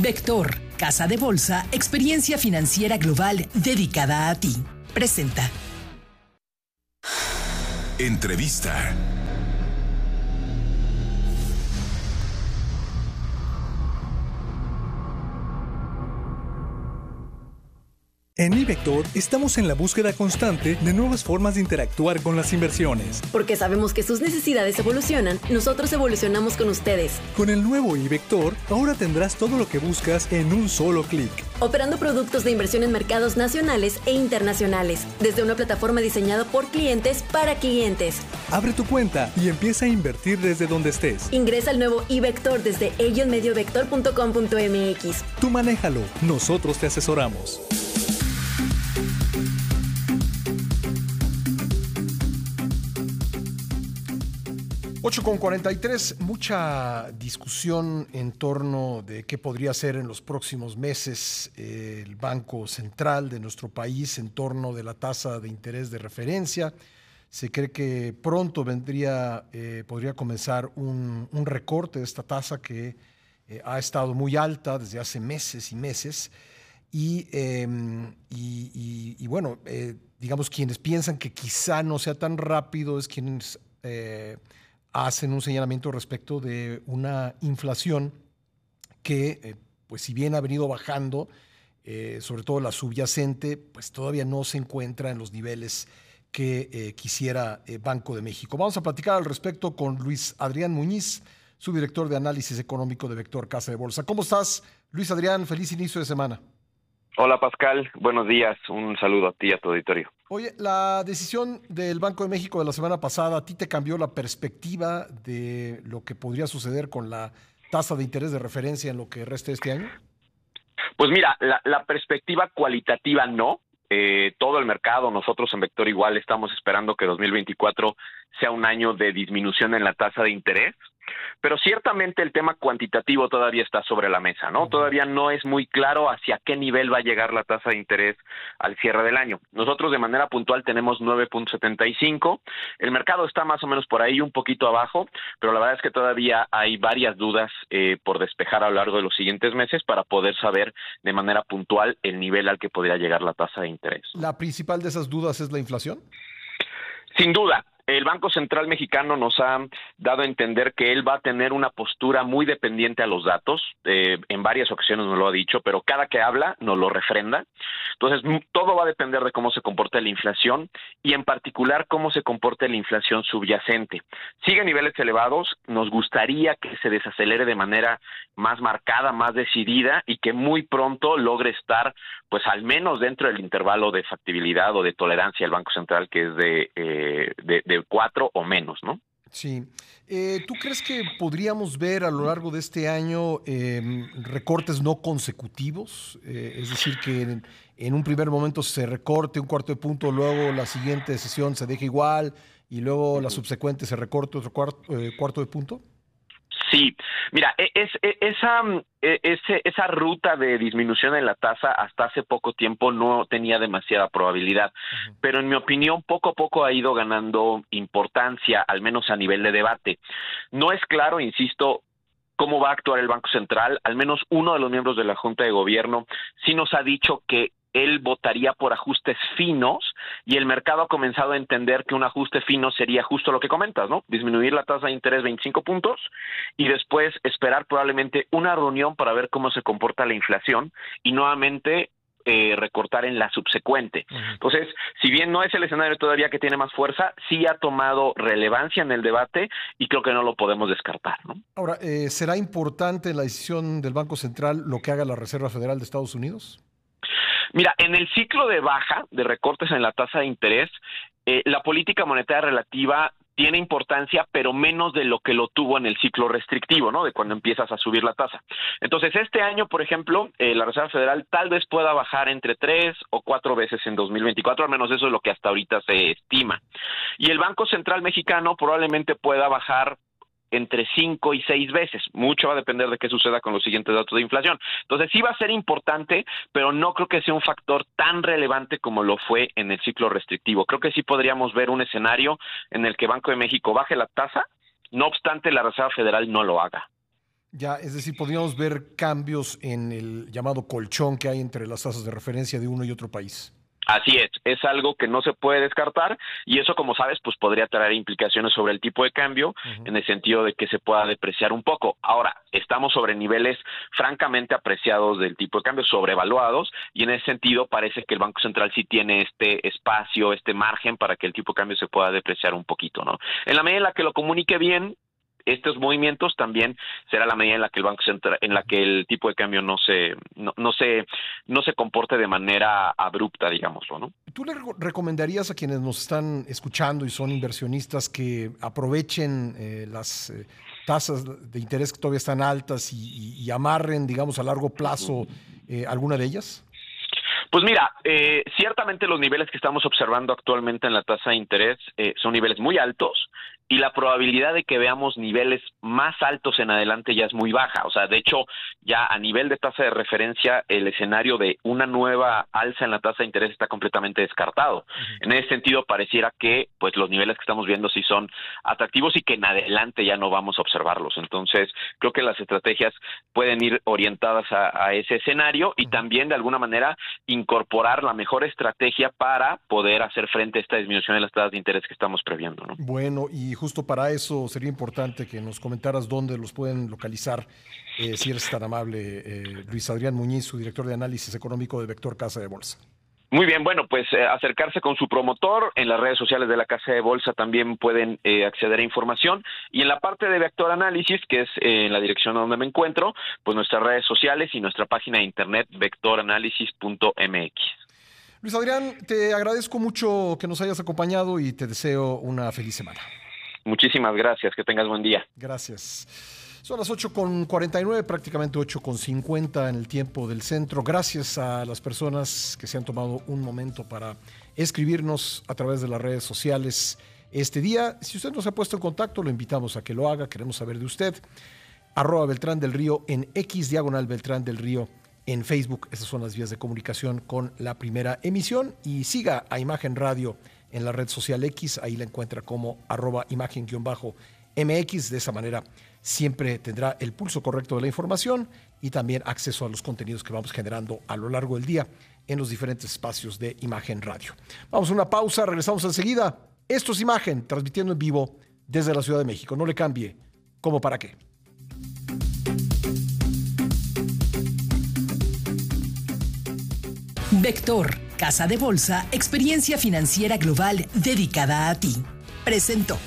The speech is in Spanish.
Vector, Casa de Bolsa, experiencia financiera global dedicada a ti. Presenta. Entrevista. En iVector estamos en la búsqueda constante de nuevas formas de interactuar con las inversiones. Porque sabemos que sus necesidades evolucionan, nosotros evolucionamos con ustedes. Con el nuevo iVector, ahora tendrás todo lo que buscas en un solo clic. Operando productos de inversión en mercados nacionales e internacionales, desde una plataforma diseñada por clientes para clientes. Abre tu cuenta y empieza a invertir desde donde estés. Ingresa al nuevo iVector desde ellos-mediovector.com.mx. Tú manéjalo, nosotros te asesoramos. 8 con 43, mucha discusión en torno de qué podría ser en los próximos meses eh, el Banco Central de nuestro país en torno de la tasa de interés de referencia. Se cree que pronto vendría, eh, podría comenzar un, recorte de esta tasa que eh, ha estado muy alta desde hace meses y meses. Y, em, y bueno, digamos, quienes piensan que quizá no sea tan rápido es quienes hacen un señalamiento respecto de una inflación que, eh, pues si bien ha venido bajando, eh, sobre todo la subyacente, pues todavía no se encuentra en los niveles que eh, quisiera Banco de México. Vamos a platicar al respecto con Luis Adrián Muñiz, subdirector de análisis económico de Vector Casa de Bolsa. ¿Cómo estás, Luis Adrián? Feliz inicio de semana. Hola Pascal, buenos días. Un saludo a ti y a tu auditorio. Oye, la decisión del Banco de México de la semana pasada, ¿a ti te cambió la perspectiva de lo que podría suceder con la tasa de interés de referencia en lo que resta este año? Pues mira, la, perspectiva cualitativa no. Eh, todo el mercado, nosotros en Vector igual estamos esperando que 2024 sea un año de disminución en la tasa de interés. Pero ciertamente el tema cuantitativo todavía está sobre la mesa, ¿no? Todavía no es muy claro hacia qué nivel va a llegar la tasa de interés al cierre del año. Nosotros de manera puntual tenemos 9.75, el mercado está más o menos por ahí un poquito abajo, pero la verdad es que todavía hay varias dudas eh, por despejar a lo largo de los siguientes meses para poder saber de manera puntual el nivel al que podría llegar la tasa de interés. ¿La principal de esas dudas es la inflación? Sin duda, el Banco Central Mexicano nos ha dado a entender que él va a tener una postura muy dependiente a los datos. Eh, en varias ocasiones nos lo ha dicho, pero cada que habla nos lo refrenda. Entonces, todo va a depender de cómo se comporte la inflación y en particular cómo se comporte la inflación subyacente. Sigue a niveles elevados, nos gustaría que se desacelere de manera más marcada, más decidida y que muy pronto logre estar, pues al menos dentro del intervalo de factibilidad o de tolerancia del Banco Central, que es de, eh, de cuatro o menos, ¿no? Sí. Eh, ¿Tú crees que podríamos ver a lo largo de este año em, recortes no consecutivos? Eh, es decir, que en, un primer momento se recorte un cuarto de punto, luego la siguiente sesión se deje igual y luego la subsecuente se recorte otro cuarto, eh, cuarto de punto. Sí, mira, e, es, e, esa, e, esa ruta de disminución en la tasa hasta hace poco tiempo no tenía demasiada probabilidad, pero en mi opinión poco a poco ha ido ganando importancia, al menos a nivel de debate. No es claro, insisto, cómo va a actuar el Banco Central, al menos uno de los miembros de la Junta de Gobierno sí nos ha dicho que él votaría por ajustes finos y el mercado ha comenzado a entender que un ajuste fino sería justo lo que comentas, ¿no? Disminuir la tasa de interés 25 puntos y después esperar probablemente una reunión para ver cómo se comporta la inflación y nuevamente eh, recortar en la subsecuente. Entonces, si bien no es el escenario todavía que tiene más fuerza, sí ha tomado relevancia en el debate y creo que no lo podemos descartar. ¿no? Ahora, eh, ¿será importante la decisión del Banco Central lo que haga la Reserva Federal de Estados Unidos? Mira, en el ciclo de baja de recortes en la tasa de interés, eh, la política monetaria relativa tiene importancia, pero menos de lo que lo tuvo en el ciclo restrictivo, ¿no? De cuando empiezas a subir la tasa. Entonces, este año, por ejemplo, eh, la Reserva Federal tal vez pueda bajar entre tres o cuatro veces en 2024, al menos eso es lo que hasta ahorita se estima. Y el Banco Central Mexicano probablemente pueda bajar entre cinco y seis veces. Mucho va a depender de qué suceda con los siguientes datos de inflación. Entonces sí va a ser importante, pero no creo que sea un factor tan relevante como lo fue en el ciclo restrictivo. Creo que sí podríamos ver un escenario en el que Banco de México baje la tasa, no obstante la Reserva Federal no lo haga. Ya, es decir, podríamos ver cambios en el llamado colchón que hay entre las tasas de referencia de uno y otro país. Así es, es algo que no se puede descartar y eso, como sabes, pues podría traer implicaciones sobre el tipo de cambio en el sentido de que se pueda depreciar un poco. Ahora, estamos sobre niveles francamente apreciados del tipo de cambio, sobrevaluados y en ese sentido parece que el Banco Central sí tiene este espacio, este margen para que el tipo de cambio se pueda depreciar un poquito, ¿no? En la medida en la que lo comunique bien, estos movimientos también será la medida en la que el banco central, en la que el tipo de cambio no se no, no se no se comporte de manera abrupta digámoslo no tú le recomendarías a quienes nos están escuchando y son inversionistas que aprovechen eh, las eh, tasas de interés que todavía están altas y, amarren digamos a largo plazo eh, alguna de ellas pues mira, eh, ciertamente los niveles que estamos observando actualmente en la tasa de interés eh, son niveles muy altos y la probabilidad de que veamos niveles más altos en adelante ya es muy baja. O sea, de hecho, ya a nivel de tasa de referencia, el escenario de una nueva alza en la tasa de interés está completamente descartado. En ese sentido, pareciera que pues los niveles que estamos viendo sí son atractivos y que en adelante ya no vamos a observarlos. Entonces, creo que las estrategias pueden ir orientadas a, a ese escenario y también de alguna manera incorporar la mejor estrategia para poder hacer frente a esta disminución de las tasas de interés que estamos previendo. ¿no? Bueno, y justo para eso sería importante que nos comentaras dónde los pueden localizar, eh, si eres tan amable, eh, Luis Adrián Muñiz, su director de análisis económico de Vector Casa de Bolsa. Muy bien, bueno, pues eh, acercarse con su promotor. En las redes sociales de la Casa de Bolsa también pueden acceder a información. Y en la parte de Vector Análisis, que es en la dirección donde me encuentro, pues nuestras redes sociales y nuestra página de internet vectoranálisis.mx. Luis Adrián, te agradezco mucho que nos hayas acompañado y te deseo una feliz semana. Muchísimas gracias, que tengas buen día. Gracias. Son las 8.49, prácticamente 8.50 en el tiempo del centro. Gracias a las personas que se han tomado un momento para escribirnos a través de las redes sociales este día. Si usted nos ha puesto en contacto, lo invitamos a que lo haga. Queremos saber de usted. Arroba Beltrán del Río en X diagonal Beltrán del Río en Facebook. Esas son las vías de comunicación con la primera emisión. Y siga a Imagen Radio en la red social X, ahí la encuentra como arroba imagen-mx, de esa manera siempre tendrá el pulso correcto de la información y también acceso a los contenidos que vamos generando a lo largo del día en los diferentes espacios de Imagen Radio. Vamos a una pausa, regresamos enseguida. Esto es Imagen, transmitiendo en vivo desde la Ciudad de México. No le cambie. ¿Cómo para qué? Vector Casa de Bolsa, experiencia financiera global dedicada a ti. Presentó.